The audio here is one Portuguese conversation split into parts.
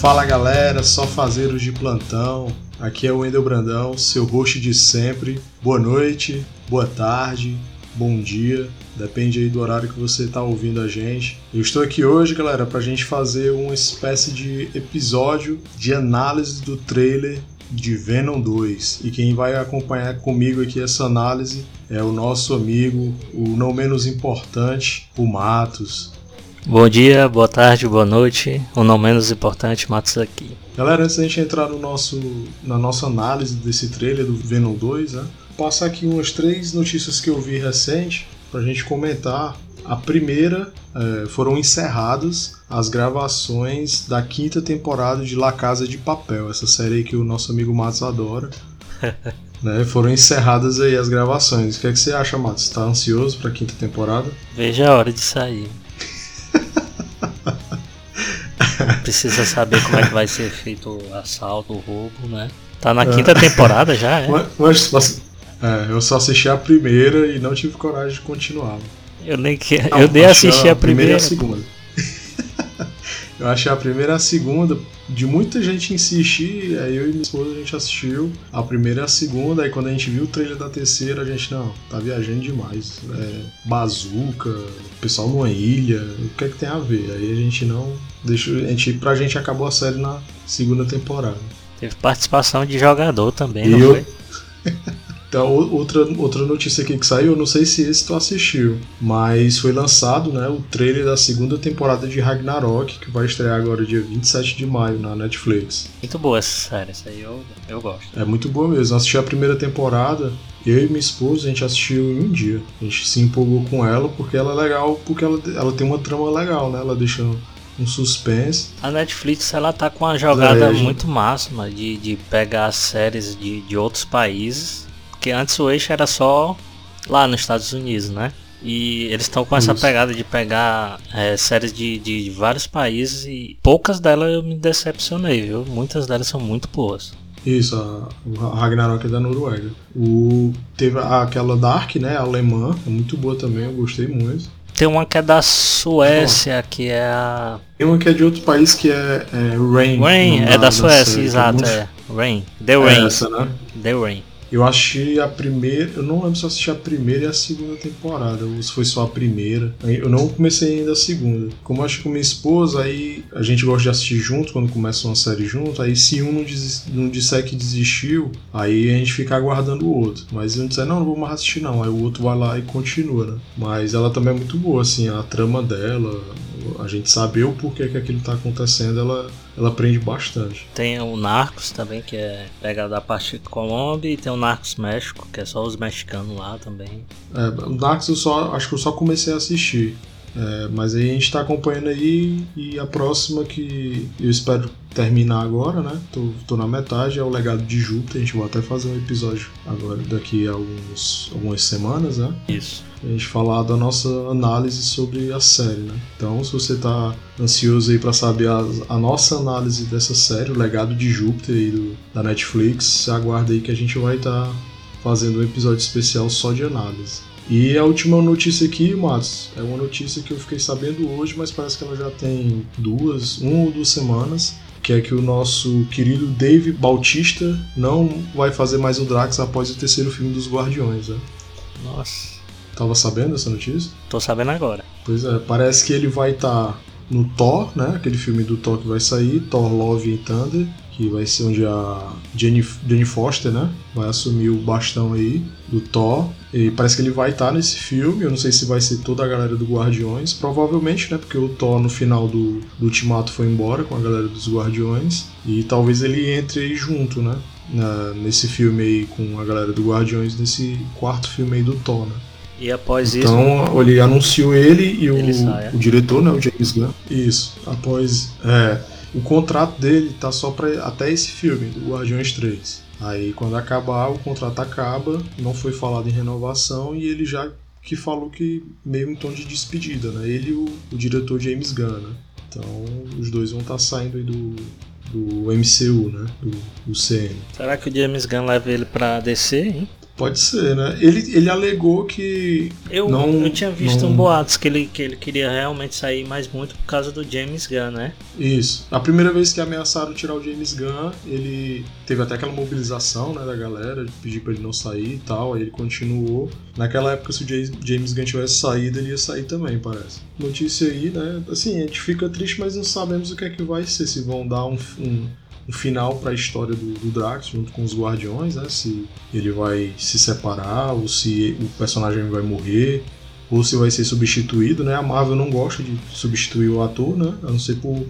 Fala galera, só fazeiros de plantão. Aqui é o Wendel Brandão, seu host de sempre. Boa noite, boa tarde, bom dia, depende aí do horário que você está ouvindo a gente. Eu estou aqui hoje, galera, para a gente fazer uma espécie de episódio de análise do trailer de Venom 2. E quem vai acompanhar comigo aqui essa análise é o nosso amigo, o não menos importante, o Matos. Bom dia, boa tarde, boa noite, o não menos importante, Matos aqui. Galera, antes da gente entrar no nosso, na nossa análise desse trailer do Venom 2, né, passar aqui umas três notícias que eu vi recente pra gente comentar. A primeira é, foram encerradas as gravações da quinta temporada de La Casa de Papel, essa série aí que o nosso amigo Matos adora. né, foram encerradas aí as gravações. O que, é que você acha, Matos? Está ansioso para a quinta temporada? Veja a hora de sair. Precisa saber como é que vai ser feito o assalto, o roubo, né? Tá na quinta é. temporada já, é? Mas, mas, é, eu só assisti a primeira e não tive coragem de continuar. Eu nem que... Não, eu nem assisti a, a primeira. e a segunda. eu achei a primeira e a segunda. De muita gente insistir, aí eu e minha esposa a gente assistiu a primeira e a segunda, aí quando a gente viu o trailer da terceira, a gente, não, tá viajando demais. É, bazuca, pessoal numa ilha, o que é que tem a ver? Aí a gente não. Deixa, a gente, pra gente acabou a série na segunda temporada. Teve participação de jogador também, e não eu... foi? Então, outra, outra notícia aqui que saiu, eu não sei se esse tu assistiu, mas foi lançado né, o trailer da segunda temporada de Ragnarok, que vai estrear agora dia 27 de maio na Netflix. Muito boa essa série, essa aí eu, eu gosto. É muito boa mesmo. Assisti a primeira temporada, eu e minha esposa, a gente assistiu em um dia. A gente se empolgou com ela porque ela é legal, porque ela, ela tem uma trama legal, né? Ela deixa um suspense. A Netflix ela tá com uma jogada muito máxima de, de pegar séries de, de outros países porque antes o eixo era só lá nos Estados Unidos, né? E eles estão com essa pegada de pegar é, séries de, de vários países e poucas delas eu me decepcionei, viu? Muitas delas são muito boas. Isso, a, Ragnarok é da Noruega. O, teve aquela Dark, né? Alemã, é muito boa também, eu gostei muito. Tem uma que é da Suécia, que é a. Tem uma que é de outro país que é, é Rain. Rain, é da, Suécia, exato, é, é. Rain. The Rain. É essa, né? The Rain. Eu achei a primeira. Eu não lembro se eu assisti a primeira e a segunda temporada, ou se foi só a primeira. Eu não comecei ainda a segunda. Como eu acho com minha esposa, aí a gente gosta de assistir junto quando começa uma série junto. Aí se um não, não disser que desistiu, aí a gente fica aguardando o outro. Mas se um disser, não, não vou mais assistir não. Aí o outro vai lá e continua, né? Mas ela também é muito boa, assim, a trama dela, a gente saber o porquê que aquilo tá acontecendo, ela, ela aprende bastante. Tem o Narcos também, que é pegado da parte de Colômbia, e tem o Narcos México, que é só os mexicanos lá também. É, o Narcos eu só acho que eu só comecei a assistir. É, mas aí a gente está acompanhando aí e a próxima que eu espero terminar agora, né? Tô, tô na metade, é o Legado de Júpiter. A gente vai até fazer um episódio agora, daqui a alguns, algumas semanas, né? Isso. A gente falar da nossa análise sobre a série, né? Então, se você tá ansioso aí para saber a, a, nossa análise dessa série, o Legado de Júpiter aí do, da Netflix, aguarda aí que a gente vai estar tá fazendo um episódio especial só de análise. E a última notícia aqui, Matos, é uma notícia que eu fiquei sabendo hoje, mas parece que ela já tem duas, uma ou duas semanas, que é que o nosso querido Dave Bautista não vai fazer mais o Drax após o terceiro filme dos Guardiões, né? Nossa. Tava sabendo essa notícia? Tô sabendo agora. Pois é, parece que ele vai estar tá no Thor, né? Aquele filme do Thor que vai sair, Thor Love and Thunder que vai ser onde a Jenny, Jenny Foster, né, vai assumir o bastão aí do Thor. E parece que ele vai estar tá nesse filme, eu não sei se vai ser toda a galera do Guardiões, provavelmente, né, porque o Thor no final do, do Ultimato foi embora com a galera dos Guardiões, e talvez ele entre aí junto, né, na, nesse filme aí com a galera do Guardiões, nesse quarto filme aí do Thor, né. E após então, isso. Então, ele anunciou ele e ele o, sai, é? o diretor, né, o James Gunn. Isso. Após. É, o contrato dele tá só para até esse filme, do Guardiões 3. Aí quando acabar, o contrato acaba, não foi falado em renovação e ele já que falou que meio em tom de despedida, né? Ele e o, o diretor James Gunn, né? Então os dois vão estar tá saindo aí do, do MCU, né? Do, do CN. Será que o James Gunn leva ele pra DC, hein? Pode ser, né? Ele, ele alegou que. Eu, não, eu tinha visto não... um boatos que ele, que ele queria realmente sair mais muito por causa do James Gunn, né? Isso. A primeira vez que ameaçaram tirar o James Gunn, ele teve até aquela mobilização né, da galera, de pedir pra ele não sair e tal, aí ele continuou. Naquela época, se o James Gunn tivesse saído, ele ia sair também, parece. Notícia aí, né? Assim, a gente fica triste, mas não sabemos o que é que vai ser, se vão dar um, um um final para a história do, do, Drax junto com os Guardiões, né? Se ele vai se separar ou se o personagem vai morrer ou se vai ser substituído, né? A Marvel não gosta de substituir o ator, né? A não ser por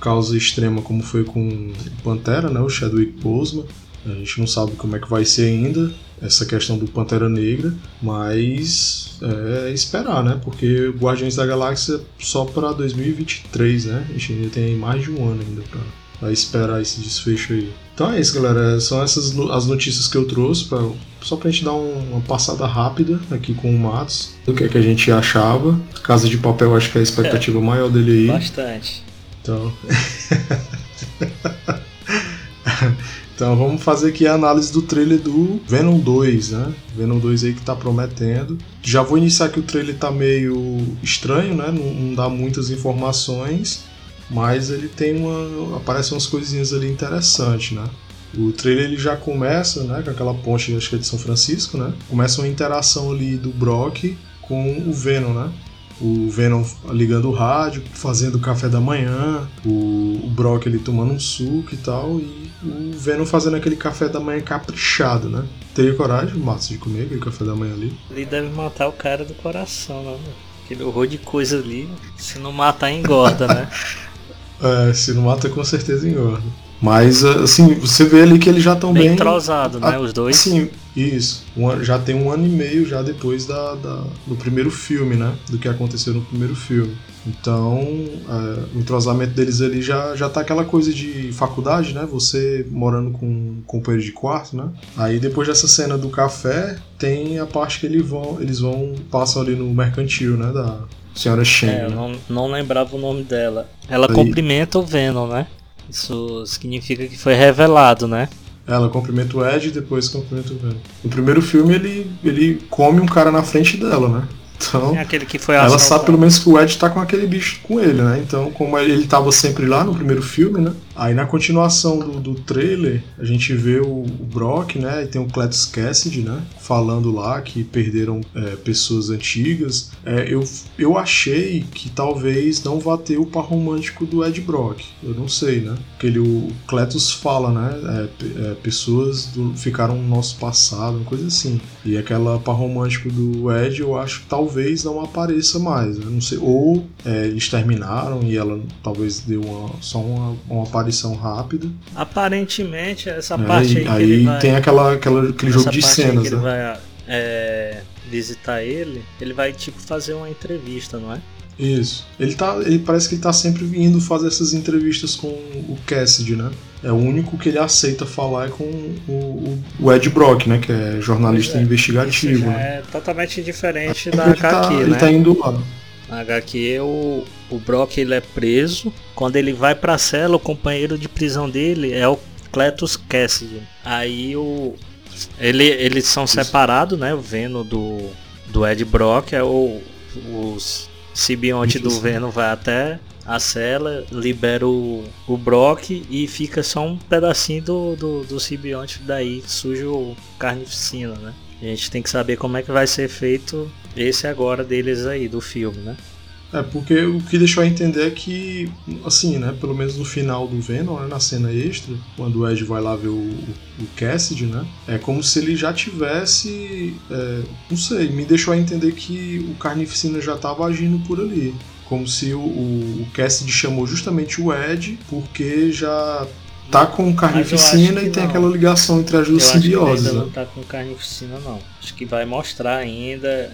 causa extrema como foi com Pantera, né? O Chadwick Boseman. A gente não sabe como é que vai ser ainda essa questão do Pantera Negra, mas é esperar, né? Porque Guardiões da Galáxia só para 2023, né? A gente ainda tem mais de um ano ainda para a esperar esse desfecho aí. Então é isso, galera. São essas as notícias que eu trouxe pra, só pra gente dar uma passada rápida aqui com o Matos do que, é que a gente achava. Casa de Papel, acho que é a expectativa é, maior dele aí. Bastante. Então. então vamos fazer aqui a análise do trailer do Venom 2, né? Venom 2 aí que tá prometendo. Já vou iniciar que o trailer tá meio estranho, né? Não, não dá muitas informações. Mas ele tem uma. aparecem umas coisinhas ali interessantes, né? O trailer ele já começa, né, com aquela ponte, acho que é de São Francisco, né? Começa uma interação ali do Brock com o Venom, né? O Venom ligando o rádio, fazendo o café da manhã, o, o Brock ele tomando um suco e tal, e o Venom fazendo aquele café da manhã caprichado, né? Teria coragem, Matos, de comer aquele café da manhã ali? Ele deve matar o cara do coração, né? Aquele horror de coisa ali. Se não matar, engorda, né? É, se não mata, com certeza engorda. Mas, assim, você vê ali que eles já estão bem. Bem entrosado, né? Os dois. Sim, isso. Um, já tem um ano e meio já depois da, da, do primeiro filme, né? Do que aconteceu no primeiro filme. Então, é, o entrosamento deles ali já, já tá aquela coisa de faculdade, né? Você morando com um companheiro de quarto, né? Aí depois dessa cena do café, tem a parte que eles vão, eles vão passam ali no mercantil, né? Da, Senhora Shen. É, eu não, não lembrava o nome dela. Ela Aí. cumprimenta o Venom, né? Isso significa que foi revelado, né? Ela cumprimenta o Ed e depois cumprimenta o Venom. No primeiro filme ele, ele come um cara na frente dela, né? Então, é aquele que foi ela sabe pelo menos que o Ed tá com aquele bicho com ele, né? Então, como ele tava sempre lá no primeiro filme, né? Aí na continuação do, do trailer, a gente vê o, o Brock, né? E tem o Cletus Cassidy, né? Falando lá que perderam é, pessoas antigas. É, eu, eu achei que talvez não vá ter o par romântico do Ed Brock. Eu não sei, né? Porque ele, o Cletus fala, né? É, é, pessoas do, ficaram no nosso passado, uma coisa assim. E aquela par romântico do Ed, eu acho que talvez não apareça mais. Né? Não sei. Ou é, eles terminaram e ela talvez deu uma, só uma, uma aparição rápida. Aparentemente, essa é, parte aí. Aí vai, tem aquela, aquela, aquele jogo de cenas, né? vai é, visitar ele, ele vai tipo fazer uma entrevista, não é? Isso. Ele tá. Ele parece que ele tá sempre vindo fazer essas entrevistas com o Cassidy, né? É o único que ele aceita falar é com o, o Ed Brock, né? Que é jornalista é, investigativo. Né? É totalmente diferente da HQ, tá, né? Ele tá indo lá. Na HQ, o, o Brock ele é preso. Quando ele vai pra cela, o companheiro de prisão dele é o Cletus Cassidy. Aí o. Ele, eles são separados, né? O Venom do, do Ed Brock é o. Os simbionte do Venom vai até a cela, libera o, o Brock e fica só um pedacinho do, do, do simbionte daí, sujo o carnificina, né? A gente tem que saber como é que vai ser feito esse agora deles aí, do filme, né? É, porque o que deixou a entender é que, assim, né, pelo menos no final do Venom, né, na cena extra, quando o Ed vai lá ver o, o Cassidy, né, é como se ele já tivesse, é, não sei, me deixou a entender que o Carnificina já estava agindo por ali. Como se o, o Cassidy chamou justamente o Ed porque já tá com carnificina e tem não. aquela ligação entre as duas simbioses. Ainda né? não tá com carnificina não. Acho que vai mostrar ainda. É,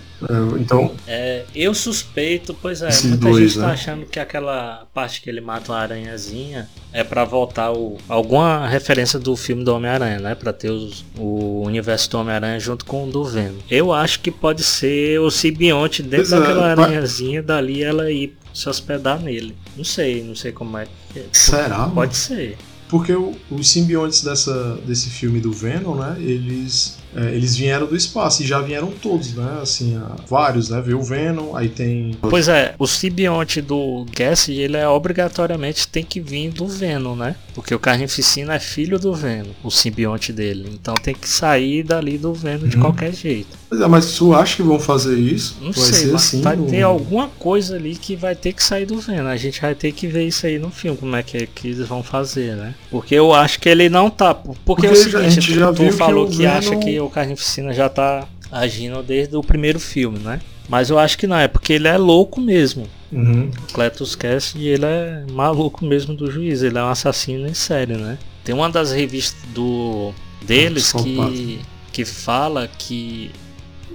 então. É, eu suspeito, pois é, muita dois, gente tá né? achando que aquela parte que ele mata uma aranhazinha é para voltar o, alguma referência do filme do Homem-Aranha, né? Pra ter os, o universo do Homem-Aranha junto com o do Venom. Eu acho que pode ser o simbionte dentro pois é, daquela é, aranhazinha, dali ela ir se hospedar nele. Não sei, não sei como é. Será? Pode ser. Porque o, os simbiontes dessa, desse filme do Venom, né? Eles é, eles vieram do espaço e já vieram todos, né? Assim, vários, né? Veio o Venom, aí tem. Pois é, o simbionte do Cassidy, ele é obrigatoriamente tem que vir do Venom, né? Porque o Carnificina é filho do Venom, o simbionte dele. Então tem que sair dali do Venom uhum. de qualquer jeito. Pois é, mas tu acha que vão fazer isso? Não vai sei, assim, vai ter alguma coisa ali que vai ter que sair do Venom. A gente vai ter que ver isso aí no filme, como é que, que eles vão fazer, né? Porque eu acho que ele não tá. Porque, porque é o seguinte, tu, tu falou que, que acha que o Carnificina já tá agindo desde o primeiro filme, né? Mas eu acho que não, é porque ele é louco mesmo. Uhum. O Cletus Cassidy, ele é maluco mesmo do juiz, ele é um assassino em série, né? Tem uma das revistas do deles que, que fala que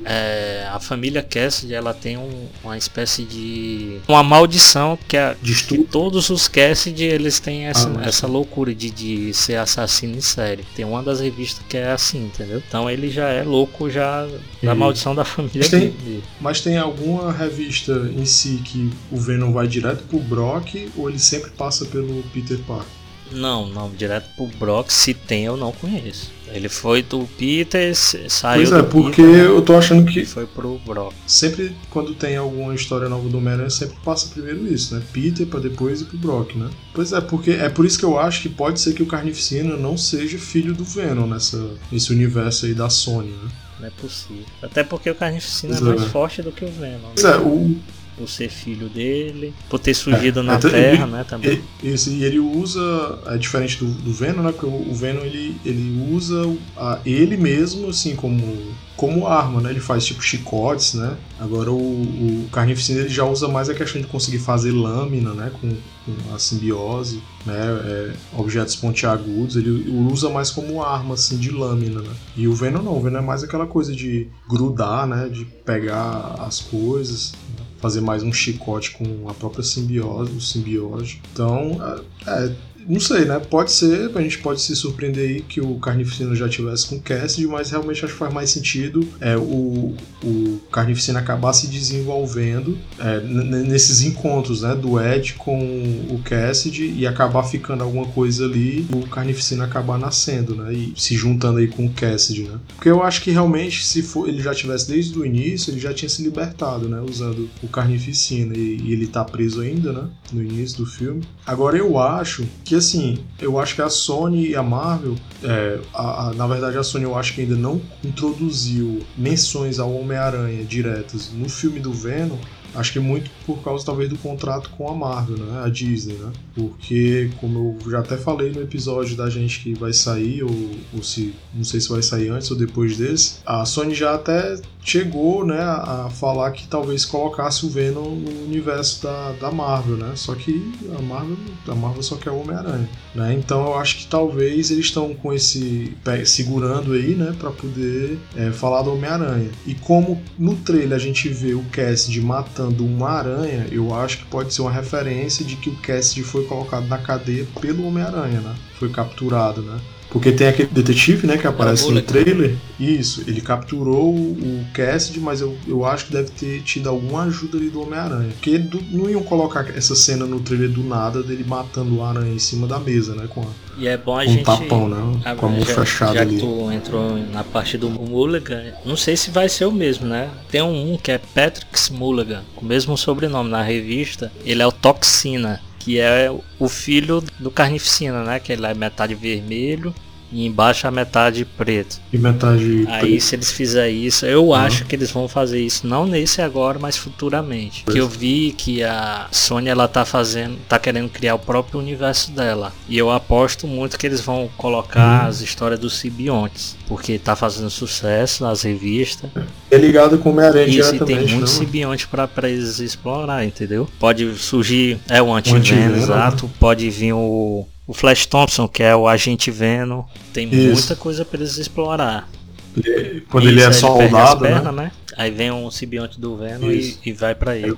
é, a família Cassidy ela tem um, uma espécie de uma maldição que, é, que todos os Cassidy eles têm essa, ah, essa loucura de, de ser assassino em série. Tem uma das revistas que é assim, entendeu? Então ele já é louco já e... da maldição da família mas tem. Mas tem alguma revista em si que o Venom vai direto pro Brock ou ele sempre passa pelo Peter Parker? Não, não, direto pro Brock, se tem eu não conheço. Ele foi do Peter, saiu Pois é, porque Peter, eu tô achando que. Foi pro Brock. Sempre quando tem alguma história nova do Homem-Aranha, sempre passa primeiro isso, né? Peter pra depois ir pro Brock, né? Pois é, porque é por isso que eu acho que pode ser que o Carnificina não seja filho do Venom nessa, nesse universo aí da Sony, né? Não é possível. Até porque o Carnificina é é mais é. forte do que o Venom. Pois é, o, por ser filho dele, por ter surgido é, na então, Terra, ele, né, também. Isso, e ele usa, é diferente do, do Venom, né, porque o, o Venom ele, ele usa a, ele mesmo, assim, como como arma, né? Ele faz tipo chicotes, né? Agora o, o Carnificina ele já usa mais a questão de conseguir fazer lâmina, né? Com, com a simbiose, né? É, objetos pontiagudos, ele usa mais como arma, assim, de lâmina, né? E o Venom não, o Venom é mais aquela coisa de grudar, né? De pegar as coisas, fazer mais um chicote com a própria simbiose, o simbiose. Então, é, é não sei, né? Pode ser, a gente pode se surpreender aí que o Carnificina já tivesse com Cassidy, mas realmente acho que faz mais sentido é, o, o Carnificina acabar se desenvolvendo é, nesses encontros, né? Do Ed com o Cassidy e acabar ficando alguma coisa ali, o Carnificina acabar nascendo, né? E se juntando aí com o Cassidy, né? Porque eu acho que realmente, se for, ele já tivesse desde o início, ele já tinha se libertado, né? Usando o Carnificina e, e ele tá preso ainda, né? No início do filme. Agora eu acho que que assim, eu acho que a Sony e a Marvel, é, a, a, na verdade a Sony eu acho que ainda não introduziu menções ao Homem-Aranha diretas no filme do Venom, Acho que muito por causa talvez do contrato com a Marvel, né? A Disney, né? Porque, como eu já até falei no episódio da gente que vai sair, ou, ou se não sei se vai sair antes ou depois desse, a Sony já até chegou né, a falar que talvez colocasse o Venom no universo da, da Marvel, né? Só que a Marvel, a Marvel só quer o Homem-Aranha, né? Então eu acho que talvez eles estão com esse segurando aí, né, para poder é, falar do Homem-Aranha. E como no trailer a gente vê o Cassidy matando uma aranha, eu acho que pode ser uma referência de que o Cassidy foi colocado na cadeia pelo Homem-Aranha, né? Foi capturado, né? Porque tem aquele detetive, né, que aparece no trailer. Isso, ele capturou o Cassidy, mas eu, eu acho que deve ter tido alguma ajuda ali do Homem-Aranha. Porque do, não iam colocar essa cena no trailer do nada dele matando o aranha em cima da mesa, né? Com a, e é bom a um gente. tapão, né? Com a mão já, fechada já ali. que tu entrou na parte do Mulligan, não sei se vai ser o mesmo, né? Tem um, um que é Patrick Mulligan, com o mesmo sobrenome na revista. Ele é o Toxina que é o filho do Carnificina, né? Que ele é metade vermelho e embaixo a metade preto. E metade Aí preto. se eles fizerem isso, eu uhum. acho que eles vão fazer isso não nesse agora, mas futuramente. Que eu vi que a Sony ela tá fazendo, tá querendo criar o próprio universo dela. E eu aposto muito que eles vão colocar uhum. as histórias dos simbiontes, porque tá fazendo sucesso nas revistas. É ligado com o Homem-Aranha Isso, e tem muito né? simbionte para eles explorar, entendeu? Pode surgir é o anti-venom, exato, pode vir o o Flash Thompson, que é o agente Venom, tem Isso. muita coisa para eles explorar. Ele, quando ele é soldado, perna, né? né? Aí vem um simbionte do Venom e, e, vai para ele.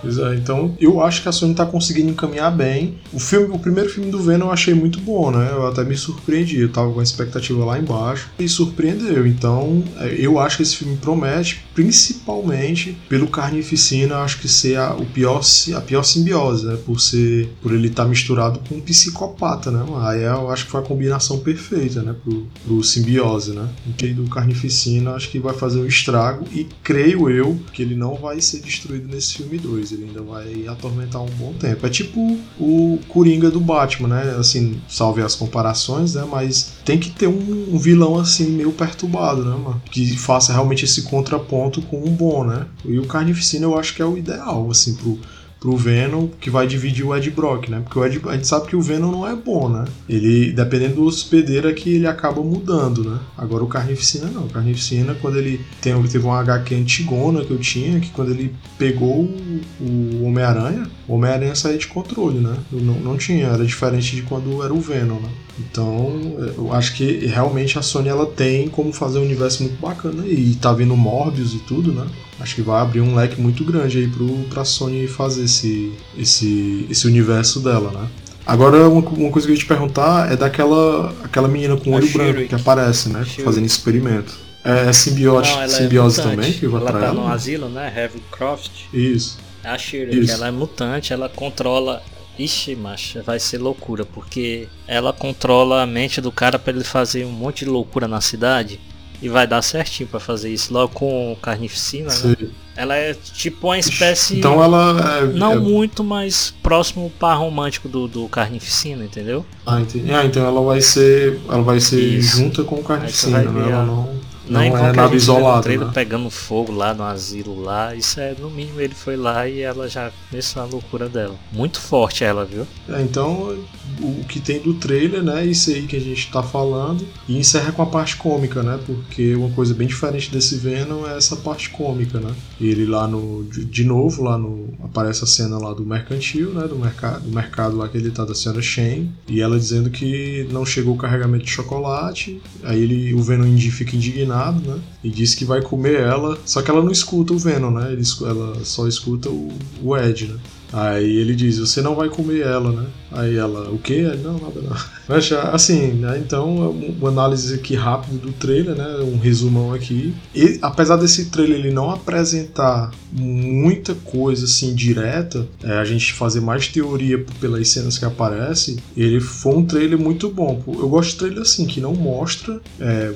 Pois é, então eu acho que a Sony tá conseguindo encaminhar bem. O filme, o primeiro filme do Venom eu achei muito bom, né? Eu até me surpreendi. Eu tava com a expectativa lá embaixo e surpreendeu. Então é, eu acho que esse filme promete, principalmente pelo Carnificina, acho que ser a, o pior, a pior simbiose, né? Por ser, por ele estar tá misturado com um psicopata, né? Aí eu acho que foi a combinação perfeita, né? Pro, pro simbiose, né? O do Carnificina acho que vai fazer um estrago e creio eu que ele não vai ser destruído nesse filme 2. Ele ainda vai atormentar um bom tempo. É tipo o Coringa do Batman, né? Assim, salve as comparações, né? Mas tem que ter um, um vilão assim meio perturbado, né, mano? Que faça realmente esse contraponto com um bom, né? E o Carnificina eu acho que é o ideal, assim, pro pro Venom, que vai dividir o Ed Brock, né? Porque o Ed, a gente sabe que o Venom não é bom, né? Ele, dependendo do hospedeiro, é que ele acaba mudando, né? Agora o Carnificina não. O Carnificina, quando ele tem, teve uma HQ antigona que eu tinha, que quando ele pegou o, o Homem-Aranha, o Homem-Aranha saía de controle, né? Não, não tinha, era diferente de quando era o Venom, né? Então, eu acho que realmente a Sony ela tem como fazer um universo muito bacana. E tá vindo Morbius e tudo, né? Acho que vai abrir um leque muito grande aí pro, pra Sony fazer esse, esse, esse universo dela, né? Agora, uma, uma, coisa que eu ia te perguntar é daquela aquela menina com olho branco que aparece, né? Fazendo experimento. É, é simbiose, Não, é simbiose é também que vai ela pra tá ela? no asilo, né? Heavy Croft. Isso. A Shirley, ela é mutante, ela controla Ixi, macho, vai ser loucura, porque ela controla a mente do cara para ele fazer um monte de loucura na cidade e vai dar certinho para fazer isso. Logo com carnificina, né? Ela é tipo uma espécie. Então ela é, Não é... muito, mas próximo par romântico do, do Carnificina, entendeu? Ah, entendi. Ah, então ela vai ser. Ela vai ser Isso. junta com o Carnificina, né? Ela não. Não, não é nada isolado. Né? pegando fogo lá no asilo lá. Isso é, no mínimo, ele foi lá e ela já começou a loucura dela. Muito forte ela, viu? É, então, o que tem do trailer, né? Isso aí que a gente tá falando. E encerra com a parte cômica, né? Porque uma coisa bem diferente desse Venom é essa parte cômica, né? Ele lá no. De novo, lá no. Aparece a cena lá do mercantil, né? Do mercado, do mercado lá que ele tá da senhora Shane. E ela dizendo que não chegou o carregamento de chocolate. Aí ele, o Venom fica indignado né? E diz que vai comer ela, só que ela não escuta o Venom, né? Ele, ela só escuta o, o Ed, né? Aí ele diz, você não vai comer ela, né? Aí ela, o quê? Não, nada não. Assim, né? Então, uma análise aqui rápida do trailer, né? Um resumão aqui. E apesar desse trailer ele não apresentar muita coisa assim direta, é, a gente fazer mais teoria pelas cenas que aparecem, ele foi um trailer muito bom. Eu gosto de trailer assim, que não mostra. É,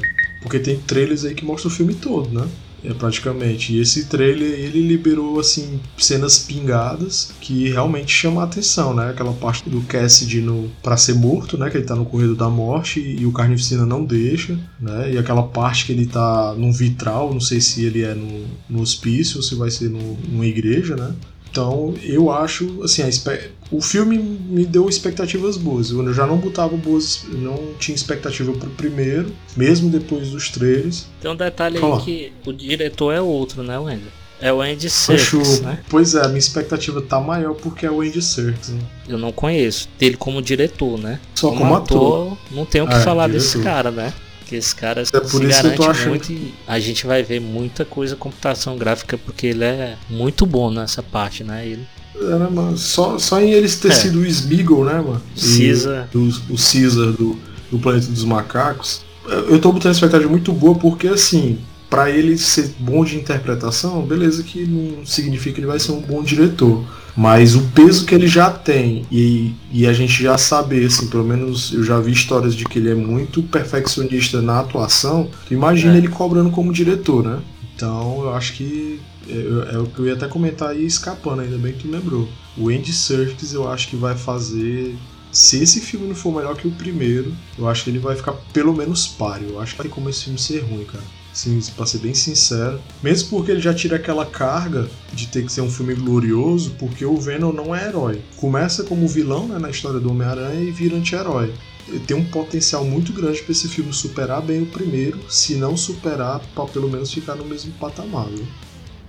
porque tem trailers aí que mostram o filme todo, né? É, praticamente. E esse trailer ele liberou assim cenas pingadas que realmente chamam a atenção, né? Aquela parte do Cassidy no para ser morto, né? Que ele tá no corredor da morte e, o Carnificina não deixa, né? E aquela parte que ele tá num vitral, não sei se ele é no, no hospício ou se vai ser no, numa igreja, né? Então, eu acho, assim, o filme me deu expectativas boas. Eu já não botava boas, não tinha expectativa pro primeiro, mesmo depois dos trailers. Tem um detalhe aí que o diretor é outro, né, Wendel? É o Andy Serkis, né? Pois é, a minha expectativa tá maior porque é o Andy Serkis. Né? Eu não conheço dele como diretor, né? Só como, como ator, ator, não tenho o que é, falar diretor. desse cara, né? que esse cara é se garante muito e a gente vai ver muita coisa computação gráfica porque ele é muito bom nessa parte, né? Ele né, mano? Só, só em eles ter é. sido o Smeagol, né, mano? Caesar. O, o Caesar do, do Planeta dos Macacos. Eu tô botando expectativa muito boa porque, assim, para ele ser bom de interpretação, beleza que não significa que ele vai ser um bom diretor. Mas o peso que ele já tem e, e a gente já sabe, assim, pelo menos eu já vi histórias de que ele é muito perfeccionista na atuação, tu imagina é. ele cobrando como diretor, né? Então eu acho que é, o que eu ia até comentar aí escapando, ainda bem que tu lembrou. O Andy Serkis eu acho que vai fazer. Se esse filme não for melhor que o primeiro, eu acho que ele vai ficar pelo menos páreo. Eu acho que tem como esse filme ser ruim, cara. Sim, pra ser bem sincero. Mesmo porque ele já tira aquela carga de ter que ser um filme glorioso, porque o Venom não é herói. Começa como vilão né, na história do Homem-Aranha e vira anti-herói. Tem um potencial muito grande para esse filme superar bem o primeiro, se não superar, para pelo menos ficar no mesmo patamar. Viu?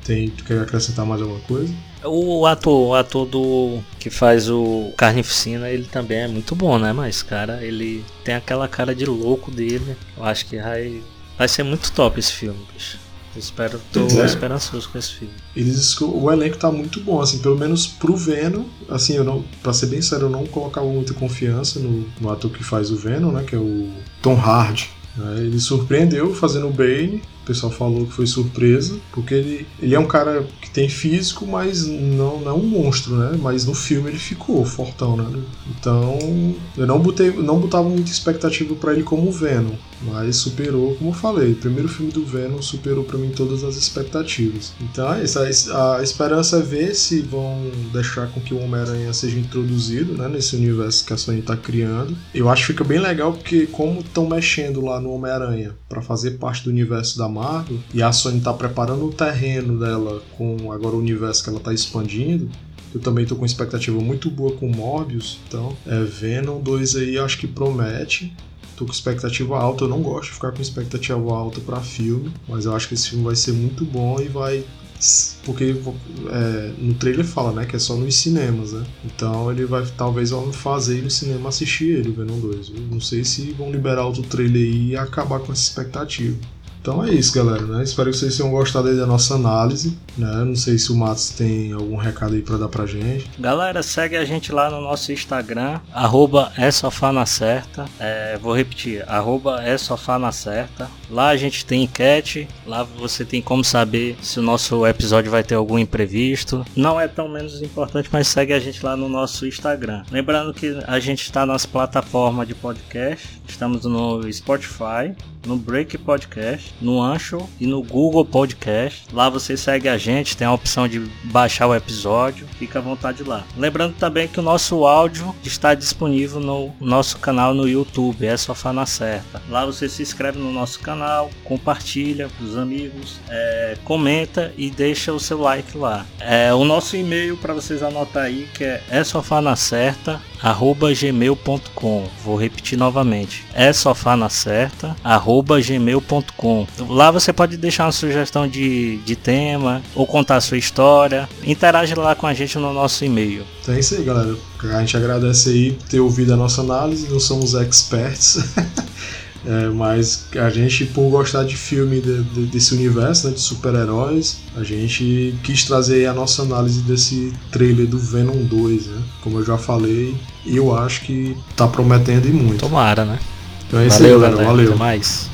Tem, tu quer acrescentar mais alguma coisa? O ator, o ator do que faz o Carnificina, ele também é muito bom, né? Mas, cara, ele tem aquela cara de louco dele. Eu acho que vai Vai ser muito top esse filme, bicho. Espero, tô é. esperançoso com esse filme. Eles, o elenco tá muito bom, assim, pelo menos pro Venom, assim, eu não, pra ser bem sério, eu não colocava muita confiança no, no ator que faz o Venom, né, que é o Tom Hardy. Né, ele surpreendeu fazendo o Bane, pessoal falou que foi surpresa, porque ele, ele é um cara que tem físico, mas não, não é um monstro, né? Mas no filme ele ficou fortão, né? Então eu não, botei, não botava muita expectativa para ele como Venom, mas superou, como eu falei, o primeiro filme do Venom superou para mim todas as expectativas. Então é isso, a esperança é ver se vão deixar com que o Homem-Aranha seja introduzido né, nesse universo que a Sony está criando. Eu acho que fica bem legal porque como estão mexendo lá no Homem-Aranha para fazer parte do universo da Marvel e a Sony está preparando o terreno dela com agora o universo que ela está expandindo, eu também tô com expectativa muito boa com Morbius, então é Venom 2 aí acho que promete. Tô com expectativa alta, eu não gosto de ficar com expectativa alta para filme, mas eu acho que esse filme vai ser muito bom e vai porque é, no trailer fala, né, que é só nos cinemas, né? Então ele vai talvez vão fazer no cinema assistir ele, Venom 2. Eu não sei se vão liberar outro trailer aí e acabar com essa expectativa. Então é isso, galera. Né? Espero que vocês tenham gostado aí da nossa análise. Né? Não sei se o Matos tem algum recado aí para dar pra gente. Galera, segue a gente lá no nosso Instagram, arroba é. É, vou repetir, arroba é. Lá a gente tem enquete, lá você tem como saber se o nosso episódio vai ter algum imprevisto. Não é tão menos importante, mas segue a gente lá no nosso Instagram. Lembrando que a gente está nas plataformas de podcast, estamos no Spotify, no Break Podcast, no Anchor e no Google Podcast. Lá você segue a gente, tem a opção de baixar o episódio, fica à vontade lá. Lembrando também que o nosso áudio está disponível no nosso canal no YouTube, é só na certa. Lá você se inscreve no nosso canal, compartilha com os amigos, é, comenta e deixa o seu like lá. É, o nosso e-mail para vocês anotar aí que é é sofá na certa arroba gmail.com. Vou repetir novamente. É sofá na certa, arroba gmail.com. Lá você pode deixar uma sugestão de, de tema ou contar a sua história. Interage lá com a gente no nosso e-mail. Então é isso aí, galera. A gente agradece aí ter ouvido a nossa análise. Não somos experts. É, mas a gente, por gostar de filme de, de, desse universo, né, de super-heróis, a gente quis trazer a nossa análise desse trailer do Venom 2, né? Como eu já falei, eu acho que tá prometendo e muito. Tomara, né? Então é isso valeu, aí, galera. Valeu. Até mais.